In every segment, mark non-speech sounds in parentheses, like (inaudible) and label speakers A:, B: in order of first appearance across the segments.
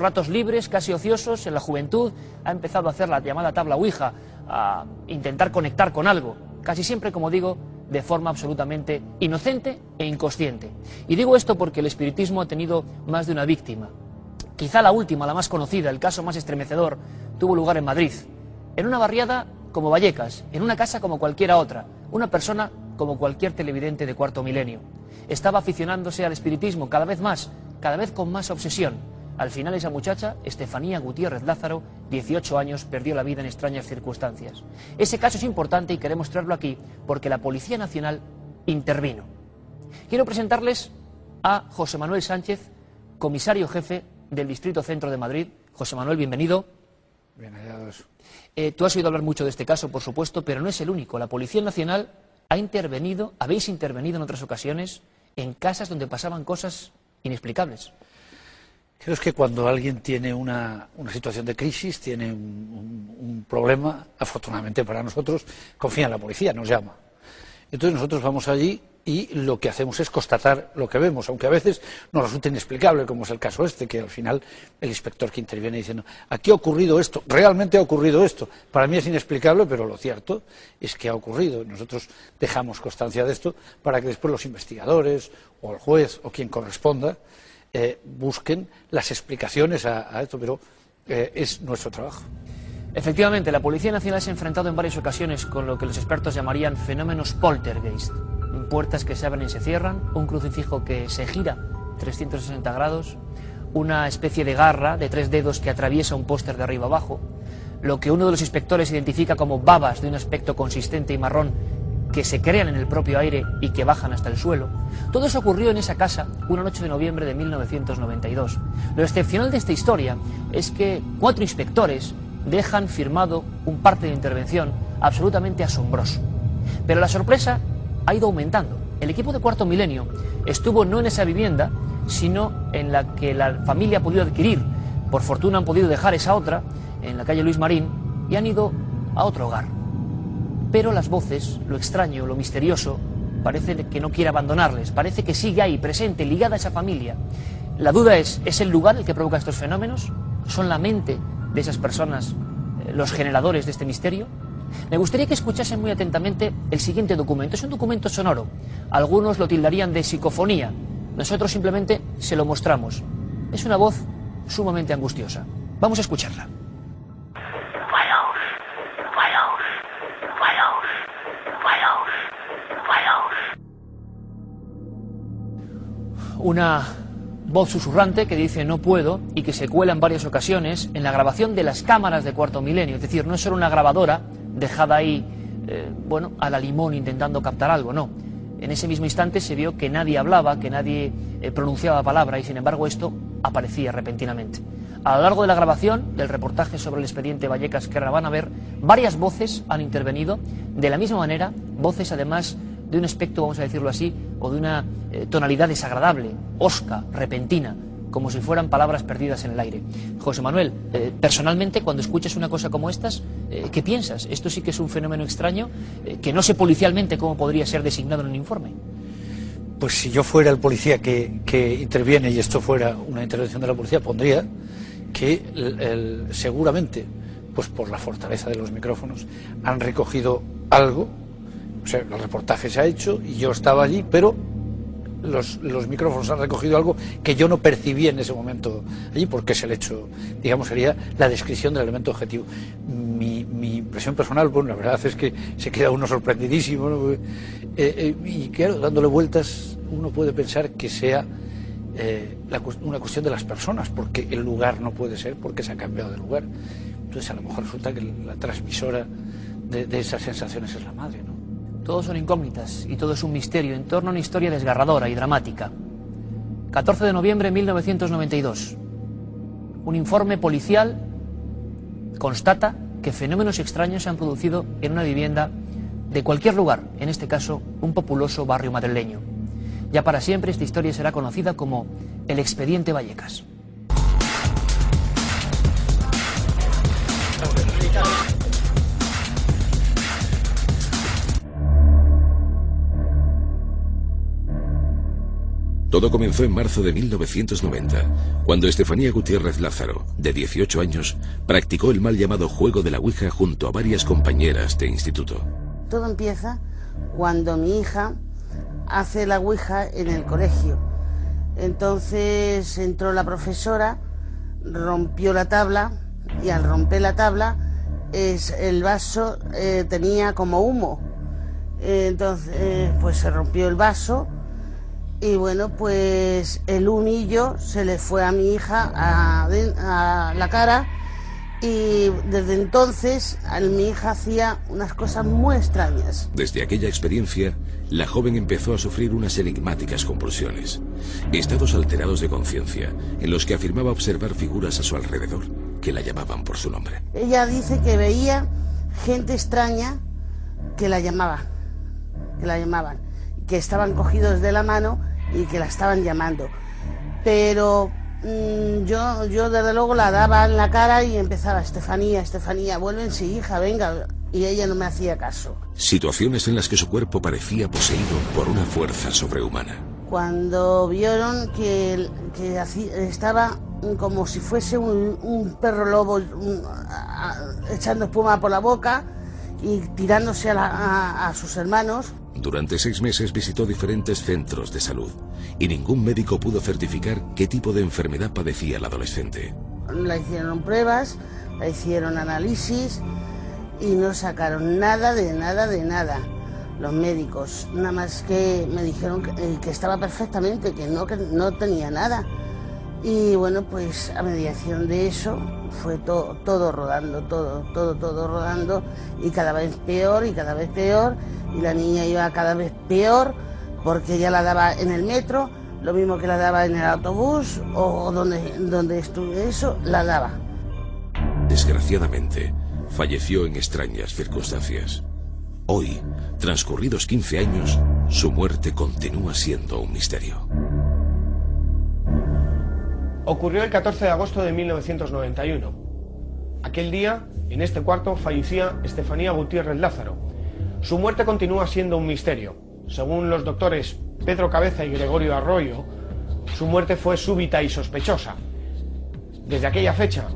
A: ratos libres, casi ociosos, en la juventud, ha empezado a hacer la llamada tabla Ouija, a intentar conectar con algo, casi siempre, como digo, de forma absolutamente inocente e inconsciente. Y digo esto porque el espiritismo ha tenido más de una víctima. Quizá la última, la más conocida, el caso más estremecedor, tuvo lugar en Madrid, en una barriada como Vallecas, en una casa como cualquiera otra, una persona como cualquier televidente de cuarto milenio. Estaba aficionándose al espiritismo cada vez más, cada vez con más obsesión. Al final esa muchacha, Estefanía Gutiérrez Lázaro, 18 años, perdió la vida en extrañas circunstancias. Ese caso es importante y queremos traerlo aquí porque la Policía Nacional intervino. Quiero presentarles a José Manuel Sánchez, comisario jefe del Distrito Centro de Madrid. José Manuel, bienvenido.
B: Bien hallados.
A: Eh, tú has oído hablar mucho de este caso, por supuesto, pero no es el único. La Policía Nacional ha intervenido, habéis intervenido en otras ocasiones en casas donde pasaban cosas inexplicables.
B: Creo que cuando alguien tiene una, situación de crisis, tiene un, problema, afortunadamente para nosotros, confía en la policía, nos llama. Entonces nosotros vamos allí y lo que hacemos es constatar lo que vemos, aunque a veces nos resulta inexplicable, como es el caso este, que al final el inspector que interviene diciendo, aquí ha ocurrido esto, realmente ha ocurrido esto. Para mí es inexplicable, pero lo cierto es que ha ocurrido. Nosotros dejamos constancia de esto para que después los investigadores o el juez o quien corresponda eh, busquen las explicaciones a, esto, pero eh, es nuestro trabajo.
A: Efectivamente, la Policía Nacional se ha enfrentado en varias ocasiones con lo que los expertos llamarían fenómenos poltergeist. Puertas que se abren y se cierran, un crucifijo que se gira 360 grados, una especie de garra de tres dedos que atraviesa un póster de arriba abajo, lo que uno de los inspectores identifica como babas de un aspecto consistente y marrón que se crean en el propio aire y que bajan hasta el suelo. Todo eso ocurrió en esa casa una noche de noviembre de 1992. Lo excepcional de esta historia es que cuatro inspectores dejan firmado un parte de intervención absolutamente asombroso. Pero la sorpresa ha ido aumentando. El equipo de Cuarto Milenio estuvo no en esa vivienda, sino en la que la familia ha podido adquirir. Por fortuna han podido dejar esa otra, en la calle Luis Marín, y han ido a otro hogar. Pero las voces, lo extraño, lo misterioso, parece que no quiere abandonarles, parece que sigue ahí, presente, ligada a esa familia. La duda es, ¿es el lugar el que provoca estos fenómenos? ¿Son la mente de esas personas eh, los generadores de este misterio? Me gustaría que escuchasen muy atentamente el siguiente documento. Es un documento sonoro. Algunos lo tildarían de psicofonía. Nosotros simplemente se lo mostramos. Es una voz sumamente angustiosa. Vamos a escucharla. Una voz susurrante que dice no puedo y que se cuela en varias ocasiones en la grabación de las cámaras de cuarto milenio. Es decir, no es solo una grabadora dejada ahí, eh, bueno, a la limón intentando captar algo, no. En ese mismo instante se vio que nadie hablaba, que nadie eh, pronunciaba palabra y sin embargo esto aparecía repentinamente. A lo largo de la grabación del reportaje sobre el expediente Vallecas que van a ver, varias voces han intervenido de la misma manera, voces además de un aspecto, vamos a decirlo así, o de una eh, tonalidad desagradable, osca, repentina, como si fueran palabras perdidas en el aire. José Manuel, eh, personalmente, cuando escuchas una cosa como estas, eh, ¿qué piensas? ¿Esto sí que es un fenómeno extraño que no sé policialmente cómo podría ser designado en un informe?
B: Pues si yo fuera el policía que, interviene y esto fuera una intervención de la policía, pondría que seguramente, pues por la fortaleza de los micrófonos, han recogido algo. O sea, el reportaje se ha hecho y yo estaba allí, pero los, los, micrófonos han recogido algo que yo no percibí en ese momento allí, porque es el hecho, digamos, sería la descripción del elemento objetivo. Mi, mi impresión personal, bueno, la verdad es que se queda uno sorprendidísimo, ¿no? eh, eh, y claro, dándole vueltas, uno puede pensar que sea eh, una cuestión de las personas, porque el lugar no puede ser, porque se ha cambiado de lugar. Entonces, a lo mejor resulta que la transmisora de, de esas sensaciones es la madre, ¿no?
A: Todos son incógnitas y todo es un misterio en torno a una historia desgarradora y dramática. 14 de noviembre de 1992. Un informe policial constata que fenómenos extraños se han producido en una vivienda de cualquier lugar, en este caso un populoso barrio madrileño. Ya para siempre esta historia será conocida como el expediente Vallecas.
C: Todo comenzó en marzo de 1990, cuando Estefanía Gutiérrez Lázaro, de 18 años, practicó el mal llamado juego de la Ouija junto a varias compañeras de instituto.
D: Todo empieza cuando mi hija hace la Ouija en el colegio. Entonces entró la profesora, rompió la tabla y al romper la tabla es, el vaso eh, tenía como humo. Entonces pues se rompió el vaso y bueno, pues el humillo se le fue a mi hija a, la cara y desde entonces mi hija hacía unas cosas muy extrañas.
C: Desde aquella experiencia, la joven empezó a sufrir unas enigmáticas compulsiones, estados alterados de conciencia, en los que afirmaba observar figuras a su alrededor que la llamaban por su nombre.
D: Ella dice que veía gente extraña que la llamaba, que la llamaban, que estaban cogidos de la mano y que la estaban llamando. Pero mm, yo, yo desde luego la daba en la cara y empezaba, Estefanía, Estefanía, vuélvense hija, venga. Y ella no me hacía caso.
C: Situaciones en las que su cuerpo parecía poseído por una fuerza sobrehumana.
D: Cuando vieron que, que estaba como si fuese un, perro lobo echando espuma por la boca y tirándose a sus hermanos,
C: durante seis meses visitó diferentes centros de salud y ningún médico pudo certificar qué tipo de enfermedad padecía la adolescente.
D: La hicieron pruebas, la hicieron análisis y no sacaron nada de nada de nada. Los médicos, nada más que me dijeron que, eh, estaba perfectamente, que no, que no tenía nada. Y bueno, pues a mediación de eso fue todo, todo rodando, todo, todo, todo rodando y cada vez peor y cada vez peor y la niña iba cada vez peor porque ya la daba en el metro, lo mismo que la daba en el autobús o donde, donde estuve eso, la daba.
C: Desgraciadamente, falleció en extrañas circunstancias. Hoy, transcurridos 15 años, su muerte continúa siendo un misterio.
E: Ocurrió el 14 de agosto de 1991. Aquel día, en este cuarto, fallecía Estefanía Gutiérrez Lázaro. Su muerte continúa siendo un misterio. Según los doctores Pedro Cabeza y Gregorio Arroyo, su muerte fue súbita y sospechosa. Desde aquella fecha,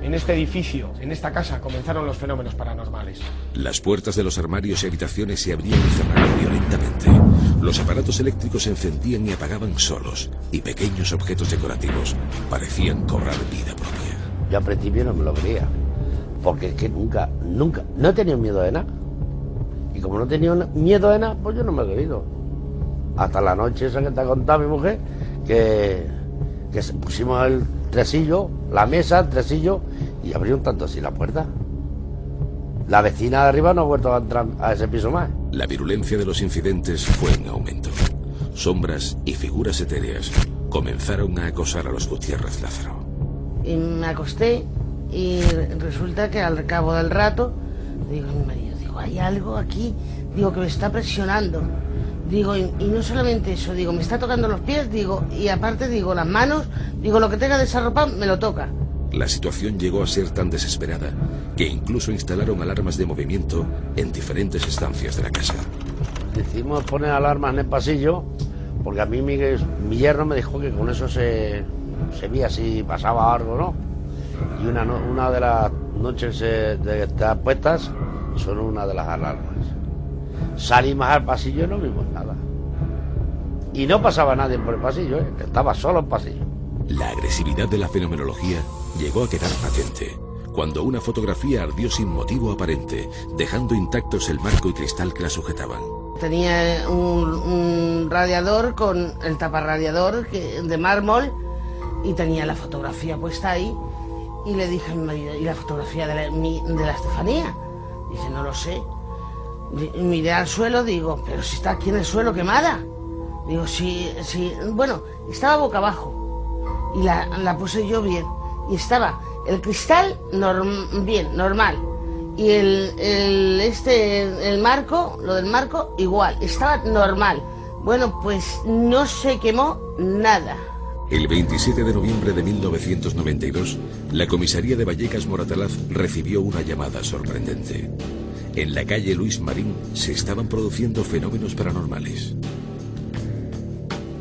E: en este edificio, en esta casa, comenzaron los fenómenos paranormales.
C: Las puertas de los armarios y habitaciones se abrían y cerraban violentamente. Los aparatos eléctricos se encendían y apagaban solos, y pequeños objetos decorativos parecían cobrar vida propia.
F: Yo al principio no me lo creía, porque es que nunca, nunca, no he tenido miedo de nada. Y como no he tenido miedo de nada, pues yo no me he querido. Hasta la noche esa que te ha contado mi mujer, que, que pusimos el tresillo, la mesa, el tresillo, y abrió un tanto así la puerta. La vecina de arriba no ha vuelto a entrar a ese piso más.
C: La virulencia de los incidentes fue en aumento. Sombras y figuras etéreas comenzaron a acosar a los Gutiérrez Lázaro.
D: Y me acosté y resulta que al cabo del rato, digo mi marido, digo, hay algo aquí, digo que me está presionando. Digo, y, no solamente eso, digo, me está tocando los pies, digo, y aparte digo, las manos, digo, lo que tenga de esa ropa me lo toca.
C: La situación llegó a ser tan desesperada que incluso instalaron alarmas de movimiento en diferentes estancias de la casa.
F: Decidimos poner alarmas en el pasillo porque a mí mi, mi yerno me dijo que con eso se, se veía si pasaba algo, ¿no? Y una, una de las noches de estar puestas son una de las alarmas. Salimos al pasillo y no vimos nada. Y no pasaba nadie por el pasillo, ¿eh? estaba solo el pasillo.
C: La agresividad de la fenomenología llegó a quedar patente cuando una fotografía ardió sin motivo aparente, dejando intactos el marco y cristal que la sujetaban.
D: Tenía un, radiador con el taparradiador de mármol y tenía la fotografía puesta ahí y le dije a mi ¿y la fotografía de la, de la Estefanía? Dice, no lo sé. Miré al suelo, digo, pero si está aquí en el suelo quemada. Digo, sí, sí. Bueno, estaba boca abajo. Y la, la puse yo bien. Y estaba el cristal bien, normal. Y el, este, el marco, lo del marco, igual. Estaba normal. Bueno, pues no se quemó nada.
C: El 27 de noviembre de 1992, la comisaría de Vallecas Moratalaz recibió una llamada sorprendente. En la calle Luis Marín se estaban produciendo fenómenos paranormales.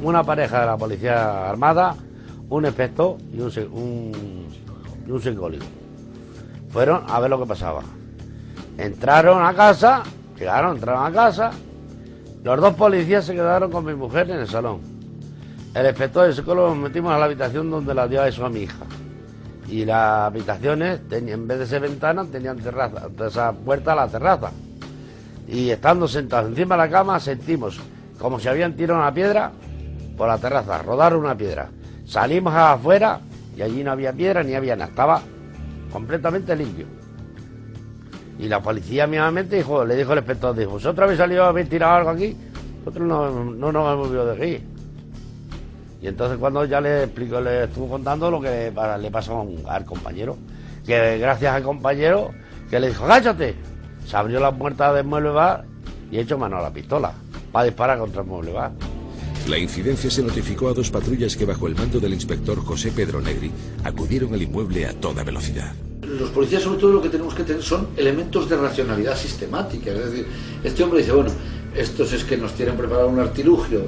F: una pareja de la Policía Armada, un inspector y un, un, y un psicólogo. Fueron a ver lo que pasaba. Entraron a casa, llegaron, entraron a casa, los dos policías se quedaron con mi mujer en el salón. El inspector y el psicólogo nos metimos a la habitación donde la dio a eso a mi hija. Y las habitaciones, en vez de ser ventanas, tenían terraza, esa puerta a la terraza. Y estando sentados encima de la cama, sentimos como si habían tirado una piedra por la terraza, rodaron una piedra. Salimos afuera y allí no había piedra ni había nada, estaba completamente limpio. Y la policía mismamente dijo, le dijo el inspector, dijo, ¿vosotros habéis salido a haber tirado algo aquí? Nosotros no, no nos hemos movido de aquí. Y entonces cuando ya le explico, le estuvo contando lo que le pasó al compañero, que gracias al compañero que le dijo, ¡gáchate! Se abrió la puerta del mueble bar y echó mano a la pistola para disparar contra el mueble bar.
C: La incidencia se notificó a dos patrullas que bajo el mando del inspector José Pedro Negri acudieron al inmueble a toda velocidad.
B: Los policías sobre todo lo que tenemos que tener son elementos de racionalidad sistemática. Es decir, este hombre dice, bueno, estos es que nos tienen preparado un artilugio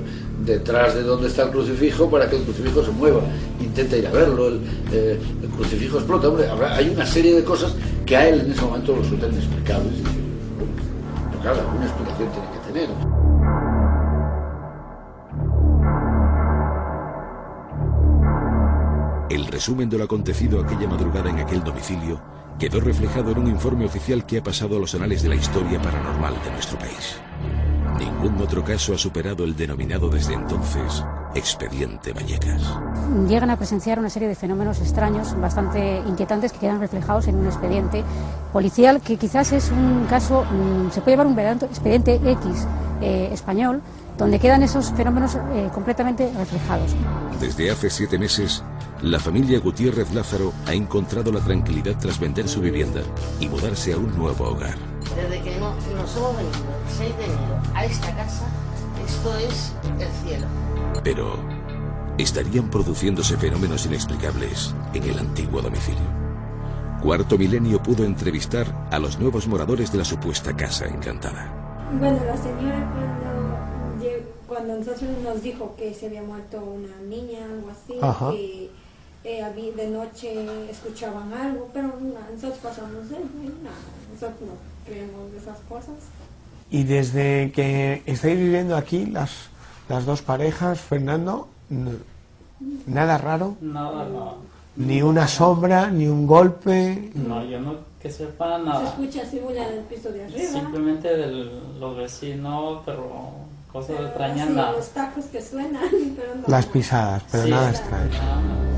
B: detrás de donde está el crucifijo para que el crucifijo se mueva. Intenta ir a verlo, el, eh, crucifijo explota. Hombre, hay una serie de cosas que a él en ese momento lo resultan inexplicables. Pero claro, alguna explicación tiene que tener.
C: El resumen de lo acontecido aquella madrugada en aquel domicilio quedó reflejado en un informe oficial que ha pasado a los anales de la historia paranormal de nuestro país. Ningún otro caso ha superado el denominado desde entonces Expediente Vallecas.
G: Llegan a presenciar una serie de fenómenos extraños, bastante inquietantes, que quedan reflejados en un expediente policial que quizás es un caso, mm, se puede llamar un verdadero expediente X eh, español, donde quedan esos fenómenos eh, completamente reflejados.
C: Desde hace siete meses, la familia Gutiérrez Lázaro ha encontrado la tranquilidad tras vender su vivienda y mudarse a un nuevo hogar.
D: Desde que no- nos hemos venido el 6 de enero a esta casa, esto es el cielo.
C: Pero, ¿estarían produciéndose fenómenos inexplicables en el antiguo domicilio? Cuarto Milenio pudo entrevistar a los nuevos moradores de la supuesta casa encantada.
H: Bueno, la señora cuando, cuando nosotros nos dijo que se había muerto una niña, algo así,
E: Ajá.
H: que eh, de noche escuchaban algo, pero nosotros pasamos de nada, nosotros no creemos de esas cosas.
E: Y desde que estáis viviendo aquí, las, las dos parejas, Fernando, nada raro,
I: Nada, no.
E: ni una sombra, ni un golpe.
I: No, yo no que sepa
H: Se
I: nada.
H: escucha así muy en el piso de arriba.
I: Simplemente de los vecinos, pero cosas extrañas
H: así,
I: nada.
H: los tacos que suenan, (laughs) pero no.
E: Las pisadas, pero
I: Sí.
E: nada extraño.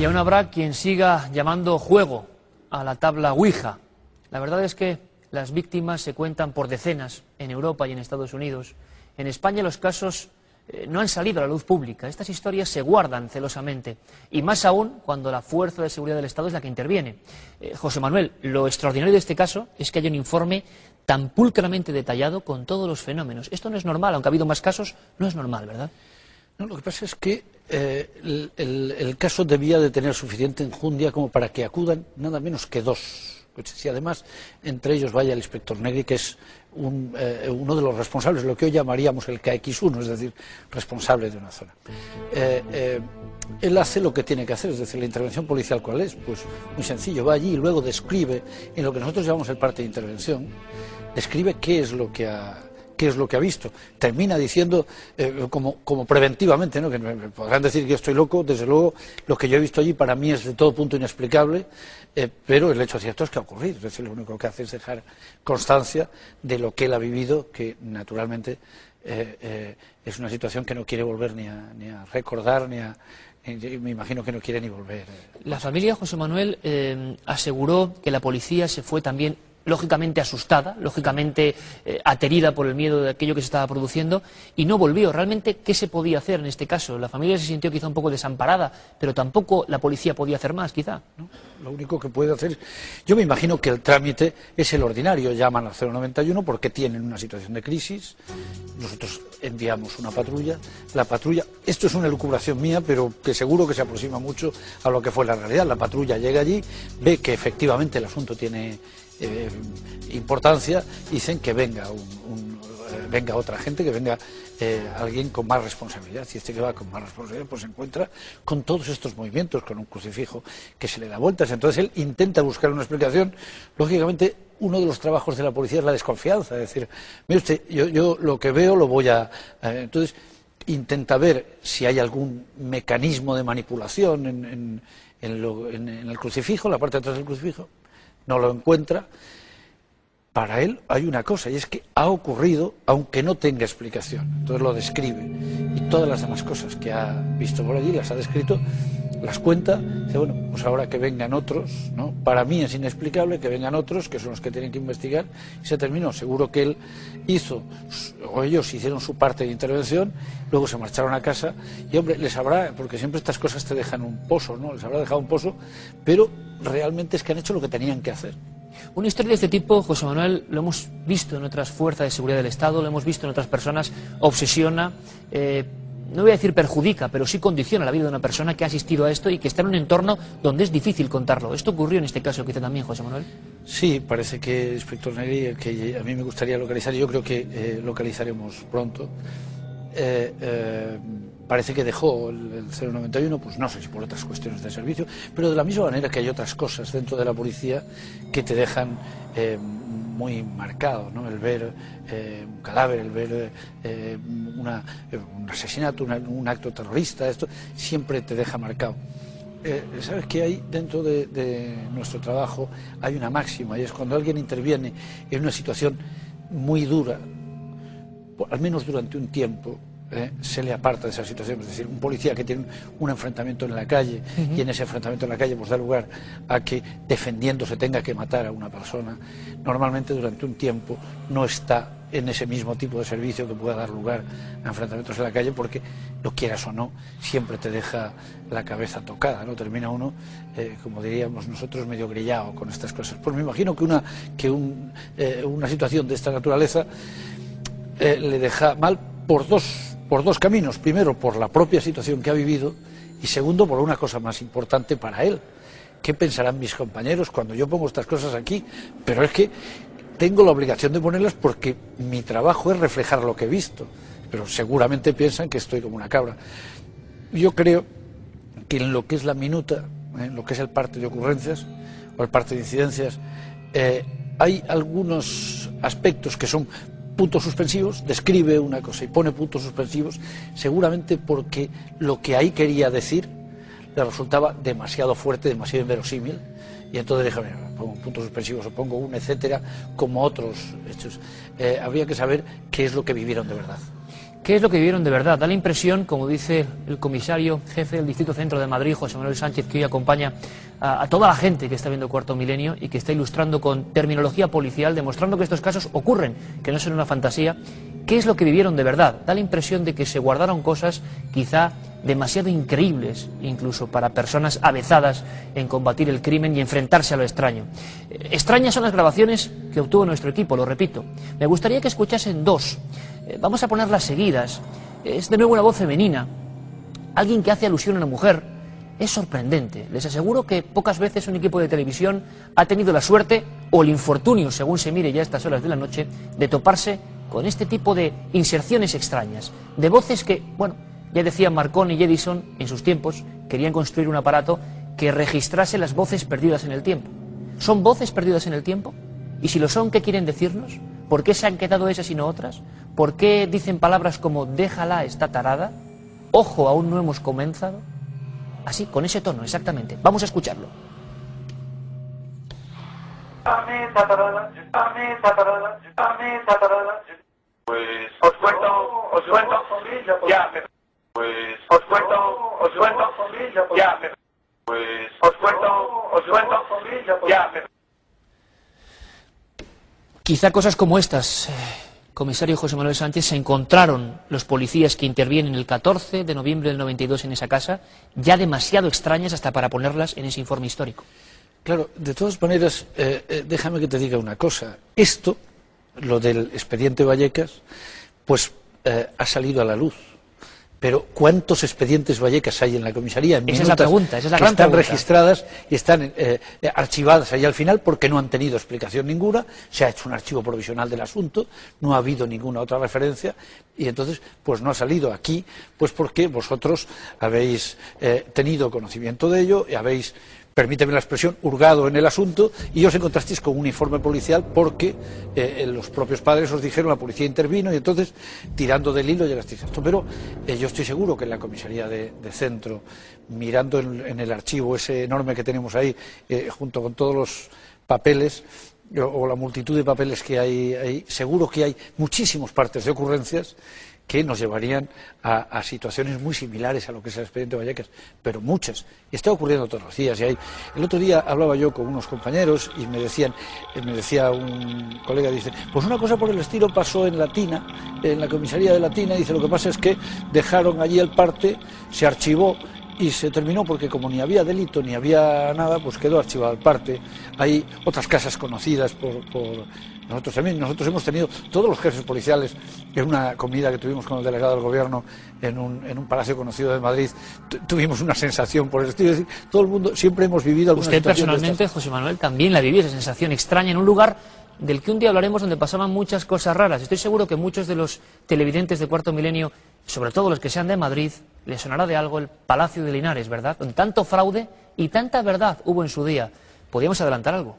A: Y aún habrá quien siga llamando juego a la tabla Ouija. La verdad es que las víctimas se cuentan por decenas en Europa y en Estados Unidos. En España los casos eh, no han salido a la luz pública. Estas historias se guardan celosamente. Y más aún cuando la fuerza de seguridad del Estado es la que interviene. Eh, José Manuel, lo extraordinario de este caso es que hay un informe tan pulcramente detallado con todos los fenómenos. Esto no es normal, aunque ha habido más casos, no es normal, ¿verdad?
B: No, lo que pasa es que eh, el, caso debía de tener suficiente enjundia como para que acudan nada menos que dos. Si además entre ellos vaya el inspector Negri, que es un, eh, uno de los responsables, lo que hoy llamaríamos el KX1, es decir, responsable de una zona. Eh, eh, él hace lo que tiene que hacer, es decir, la intervención policial, ¿cuál es? Pues muy sencillo, va allí y luego describe, en lo que nosotros llamamos el parte de intervención, describe qué es lo que ha, qué es lo que ha visto. Termina diciendo, eh, como, preventivamente, ¿no? que me, me podrán decir que estoy loco, desde luego, lo que yo he visto allí para mí es de todo punto inexplicable, eh, pero el hecho cierto es que ha ocurrido. Es decir, lo único que hace es dejar constancia de lo que él ha vivido, que naturalmente eh, eh, es una situación que no quiere volver ni a, ni a recordar, ni a. me imagino que no quiere ni volver. eh.
A: La familia José Manuel eh, aseguró que la policía se fue también lógicamente asustada, lógicamente eh, aterida por el miedo de aquello que se estaba produciendo y no volvió. Realmente, ¿qué se podía hacer en este caso? La familia se sintió quizá un poco desamparada, pero tampoco la policía podía hacer más, quizá.
B: Lo único que puede hacer, yo me imagino que el trámite es el ordinario, llaman al 091 porque tienen una situación de crisis, nosotros enviamos una patrulla, la patrulla, esto es una elucubración mía, pero que seguro que se aproxima mucho a lo que fue la realidad, la patrulla llega allí, ve que efectivamente el asunto tiene eh, importancia, dicen que venga un, un, eh, venga otra gente, que venga eh, alguien con más responsabilidad. Y este que va con más responsabilidad, pues se encuentra con todos estos movimientos, con un crucifijo que se le da vueltas. Entonces él intenta buscar una explicación. Lógicamente, uno de los trabajos de la policía es la desconfianza. Es decir, mire usted, yo, lo que veo lo voy a. Eh, entonces intenta ver si hay algún mecanismo de manipulación en, en, en, lo, en el crucifijo, la parte de atrás del crucifijo no lo encuentra, para él hay una cosa, y es que ha ocurrido aunque no tenga explicación. Entonces lo describe. Y todas las demás cosas que ha visto por allí las ha descrito, las cuenta. Dice, bueno, pues ahora que vengan otros, ¿no? Para mí es inexplicable que vengan otros, que son los que tienen que investigar, y se terminó. Seguro que él hizo, o ellos hicieron su parte de intervención, luego se marcharon a casa, y hombre, les habrá, porque siempre estas cosas te dejan un pozo, ¿no? Les habrá dejado un pozo, pero realmente es que han hecho lo que tenían que hacer.
A: Una historia de este tipo, José Manuel, lo hemos visto en otras fuerzas de seguridad del Estado, lo hemos visto en otras personas, obsesiona, eh, no voy a decir perjudica, pero sí condiciona la vida de una persona que ha asistido a esto y que está en un entorno donde es difícil contarlo. ¿Esto ocurrió en este caso quizá también, José Manuel?
B: Sí, parece que, inspector Negri, que a mí me gustaría localizar, yo creo que eh, localizaremos pronto. Eh, eh, parece que dejó el, el 091, pues no sé si por otras cuestiones de servicio, pero de la misma manera que hay otras cosas dentro de la policía que te dejan muy marcado, ¿no? El ver eh, un cadáver, el ver eh, una, un asesinato, un acto terrorista, esto siempre te deja marcado. Eh, Sabes que hay dentro de, de nuestro trabajo hay una máxima y es cuando alguien interviene en una situación muy dura, al menos durante un tiempo, eh, se le aparta de esa situación. Es decir, un policía que tiene un enfrentamiento en la calle uh -huh. y en ese enfrentamiento en la calle pues da lugar a que defendiéndose tenga que matar a una persona, normalmente durante un tiempo no está en ese mismo tipo de servicio que pueda dar lugar a enfrentamientos en la calle porque, lo quieras o no, siempre te deja la cabeza tocada, ¿no? Termina uno, eh, como diríamos nosotros, medio grillado con estas cosas. Pues me imagino que una, que un, eh, una situación de esta naturaleza eh, le deja mal por dos por dos caminos. Primero, por la propia situación que ha vivido y segundo, por una cosa más importante para él. ¿Qué pensarán mis compañeros cuando yo pongo estas cosas aquí? Pero es que tengo la obligación de ponerlas porque mi trabajo es reflejar lo que he visto. Pero seguramente piensan que estoy como una cabra. Yo creo que en lo que es la minuta, en lo que es el parte de ocurrencias o el parte de incidencias, eh, hay algunos aspectos que son puntos suspensivos, describe una cosa y pone puntos suspensivos, seguramente porque lo que ahí quería decir le resultaba demasiado fuerte, demasiado inverosímil, y entonces dije, bueno, pongo puntos suspensivos o pongo un etcétera, como otros hechos. Eh, habría que saber qué es lo que vivieron de verdad.
A: ¿Qué es lo que vivieron de verdad? Da la impresión, como dice el comisario jefe del Distrito Centro de Madrid, José Manuel Sánchez, que hoy acompaña a, toda la gente que está viendo Cuarto Milenio y que está ilustrando con terminología policial, demostrando que estos casos ocurren, que no son una fantasía. ¿Qué es lo que vivieron de verdad? Da la impresión de que se guardaron cosas quizá demasiado increíbles, incluso para personas avezadas en combatir el crimen y enfrentarse a lo extraño. Extrañas son las grabaciones que obtuvo nuestro equipo, lo repito. Me gustaría que escuchasen dos. Vamos a ponerlas seguidas. Es de nuevo una voz femenina. Alguien que hace alusión a una mujer. Es sorprendente. Les aseguro que pocas veces un equipo de televisión ha tenido la suerte o el infortunio, según se mire ya a estas horas de la noche, de toparse con este tipo de inserciones extrañas, de voces que, bueno, ya decían Marconi y Edison en sus tiempos, querían construir un aparato que registrase las voces perdidas en el tiempo. ¿Son voces perdidas en el tiempo? Y si lo son, ¿qué quieren decirnos? ¿Por qué se han quedado esas y no otras? ¿Por qué dicen palabras como déjala, está tarada? Ojo, aún no hemos comenzado. Así, con ese tono, exactamente. Vamos a escucharlo.
J: Pues os cuento, os cuento, ya, pues os cuento, os cuento, ya, pues os cuento, os cuento, ya.
A: Quizá cosas como estas, eh, comisario José Manuel Sánchez, se encontraron los policías que intervienen el 14 de noviembre del 92 en esa casa, ya demasiado extrañas hasta para ponerlas en ese informe histórico.
B: Claro, de todas maneras, eh, eh, déjame que te diga una cosa. Esto, lo del expediente Vallecas, pues eh, ha salido a la luz. Pero ¿cuántos expedientes Vallecas hay en la comisaría? En
A: Esa es la pregunta, esa es la
B: que
A: gran
B: están
A: pregunta.
B: registradas y están eh, eh, archivadas ahí al final porque no han tenido explicación ninguna. Se ha hecho un archivo provisional del asunto, no ha habido ninguna otra referencia y entonces pues no ha salido aquí, pues porque vosotros habéis eh, tenido conocimiento de ello y habéis permíteme la expresión, hurgado en el asunto y os encontrasteis con un informe policial porque eh, los propios padres os dijeron, la policía intervino y entonces, tirando del hilo, llegasteis a esto. Pero eh, yo estoy seguro que en la comisaría de, centro, mirando en, el archivo ese enorme que tenemos ahí, eh, junto con todos los papeles, o, o la multitud de papeles que hay ahí, seguro que hay muchísimos partes de ocurrencias que nos llevarían a, situaciones muy similares a lo que es el expediente Vallecas, pero muchas. Y está ocurriendo todos los días. Y hay... El otro día hablaba yo con unos compañeros y me decían, eh, me decía un colega, dice, pues una cosa por el estilo pasó en Latina, en la comisaría de Latina, dice, lo que pasa es que dejaron allí el parte, se archivó y se terminó porque como ni había delito ni había nada, pues quedó archivado el parte. Hay otras casas conocidas por nosotros también. Nosotros hemos tenido todos los jefes policiales en una comida que tuvimos con el delegado del gobierno en un, en un palacio conocido de Madrid. tu- Tuvimos una sensación por el estilo. Es decir, todo el mundo siempre hemos vivido alguna
A: Usted personalmente, José Manuel, también la vivió esa sensación extraña en un lugar del que un día hablaremos donde pasaban muchas cosas raras. Estoy seguro que muchos de los televidentes de Cuarto Milenio, sobre todo los que sean de Madrid, les sonará de algo el Palacio de Linares, ¿verdad? Con tanto fraude y tanta verdad hubo en su día. ¿Podríamos adelantar algo?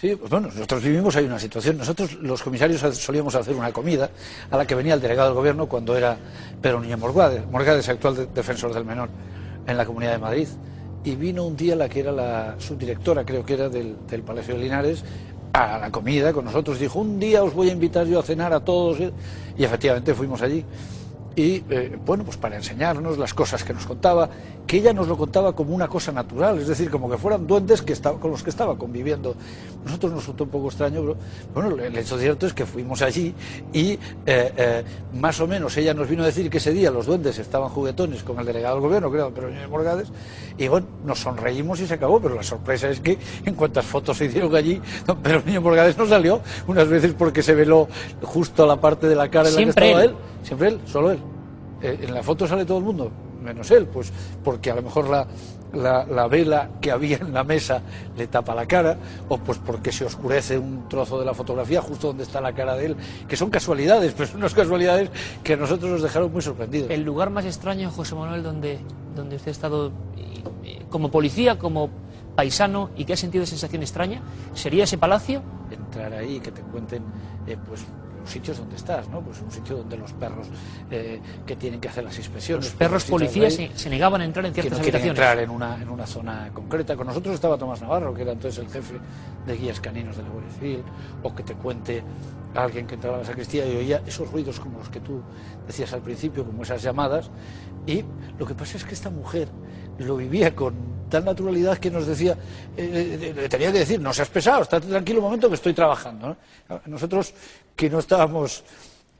B: Sí, pues bueno, nosotros vivimos ahí una situación. Nosotros, los comisarios, solíamos hacer una comida a la que venía el delegado del gobierno cuando era Pedro Niño Morgades, Morgades, actual de- defensor del menor en la Comunidad de Madrid. Y vino un día la que era la subdirectora, creo que era del, del Palacio de Linares, a la comida con nosotros. Dijo, un día os voy a invitar yo a cenar a todos. Y efectivamente fuimos allí. Y eh, bueno, pues para enseñarnos las cosas que nos contaba, que ella nos lo contaba como una cosa natural, es decir, como que fueran duendes que estaba, con los que estaba conviviendo. Nosotros nos resultó un poco extraño, pero bueno, el hecho cierto es que fuimos allí y eh, eh, más o menos ella nos vino a decir que ese día los duendes estaban juguetones con el delegado del gobierno, creo, pero Morgades, y bueno, nos sonreímos y se acabó, pero la sorpresa es que en cuantas fotos se hicieron allí, don Pedro Niño Morgades no salió, unas veces porque se veló justo la parte de la cara en la que
A: Siempre
B: estaba
A: él.
B: él, siempre él, solo él. Eh, en la foto sale todo el mundo, menos él, pues porque a lo mejor la, la, la vela que había en la mesa le tapa la cara, o pues porque se oscurece un trozo de la fotografía justo donde está la cara de él, que son casualidades, pero son unas casualidades que a nosotros nos dejaron muy sorprendidos.
A: El lugar más extraño, José Manuel, donde, donde usted ha estado eh, como policía, como paisano y que ha sentido sensación extraña, ¿sería ese palacio?
B: entrar ahí y que te cuenten eh, pues los sitios donde estás, ¿no? Pues un sitio donde los perros eh, que tienen que hacer las inspecciones.
A: Los perros policías se, se negaban a entrar en
B: que
A: ciertas
B: no quieren
A: habitaciones.
B: entrar en una, en una zona concreta. Con nosotros estaba Tomás Navarro, que era entonces el jefe de guías caninos de la Guardia Civil, o que te cuente a alguien que entraba a la sacristía y oía esos ruidos como los que tú decías al principio, como esas llamadas. Y lo que pasa es que esta mujer lo vivía con tal naturalidad que nos decía, eh, eh, le tenía que decir, no seas pesado, estate tranquilo un momento que estoy trabajando. ¿no? Nosotros que no estábamos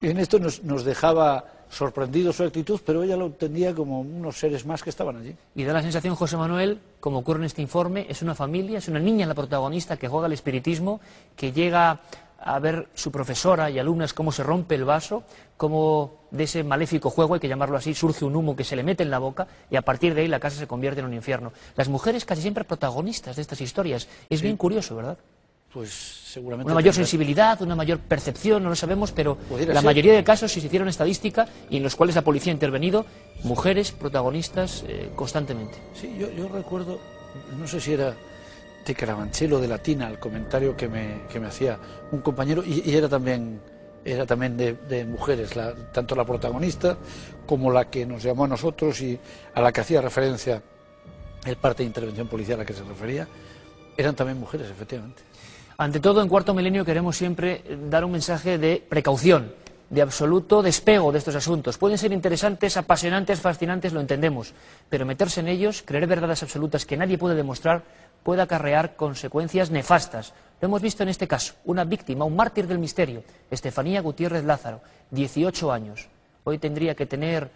B: en esto nos, nos dejaba sorprendido su actitud, pero ella lo entendía como unos seres más que estaban allí.
A: Y da la sensación, José Manuel, como ocurre en este informe, es una familia, es una niña la protagonista que juega al espiritismo, que llega a ver su profesora y alumnas cómo se rompe el vaso, cómo de ese maléfico juego, hay que llamarlo así, surge un humo que se le mete en la boca y a partir de ahí la casa se convierte en un infierno. Las mujeres casi siempre protagonistas de estas historias. Es bien curioso, ¿verdad?
B: Pues seguramente.
A: Una mayor
B: tendrá-
A: sensibilidad, una mayor percepción, no lo sabemos, pero la
B: ser.
A: mayoría de casos, si se hicieron estadística y en los cuales la policía ha intervenido, mujeres protagonistas eh, constantemente.
B: Sí, yo, yo recuerdo, no sé si era de Carabanchelo de Latina, el comentario que me, que me hacía un compañero, y, era también, era también de, mujeres, la- tanto la protagonista como la que nos llamó a nosotros y a la que hacía referencia el parte de intervención policial a la que se refería, eran también mujeres, efectivamente.
A: Ante todo, en Cuarto Milenio queremos siempre dar un mensaje de precaución. De absoluto despego de estos asuntos. Pueden ser interesantes, apasionantes, fascinantes, lo entendemos, pero meterse en ellos, creer verdades absolutas que nadie puede demostrar, puede acarrear consecuencias nefastas. Lo hemos visto en este caso, una víctima, un mártir del misterio, Estefanía Gutiérrez Lázaro, 18 años. Hoy tendría que tener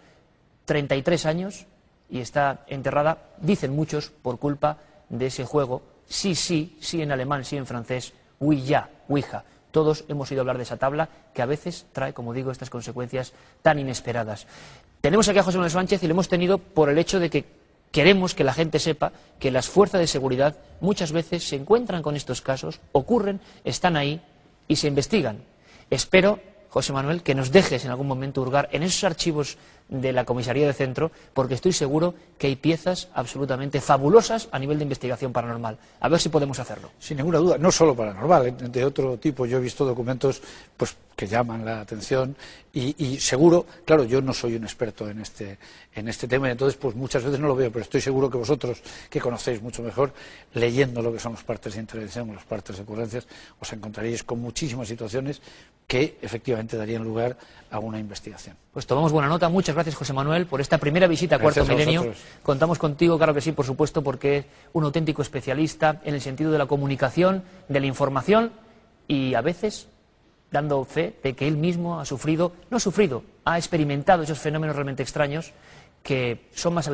A: 33 años y está enterrada, dicen muchos, por culpa de ese juego, sí, sí, sí en alemán, sí en francés, oui, ya, ouija. Todos hemos oído hablar de esa tabla que a veces trae, como digo, estas consecuencias tan inesperadas. Tenemos aquí a José Manuel Sánchez y lo hemos tenido por el hecho de que queremos que la gente sepa que las fuerzas de seguridad muchas veces se encuentran con estos casos, ocurren, están ahí y se investigan. Espero José Manuel, que nos dejes en algún momento hurgar en esos archivos de la comisaría de centro, porque estoy seguro que hay piezas absolutamente fabulosas a nivel de investigación paranormal. A ver si podemos hacerlo.
B: Sin ninguna duda, no solo paranormal, ¿eh? de otro tipo. Yo he visto documentos pues, que llaman la atención y, y, seguro, claro, yo no soy un experto en este, en este tema y entonces pues muchas veces no lo veo, pero estoy seguro que vosotros, que conocéis mucho mejor, leyendo lo que son los partes de intervención, los partes de ocurrencias, os encontraréis con muchísimas situaciones que efectivamente darían lugar a una investigación.
A: Pues tomamos buena nota. Muchas gracias, José Manuel, por esta primera visita a
B: Gracias
A: Cuarto Milenio. Contamos contigo, claro que sí, por supuesto, porque es un auténtico especialista en el sentido de la comunicación, de la información y a veces dando fe de que él mismo ha sufrido, no ha sufrido, ha experimentado esos fenómenos realmente extraños que son más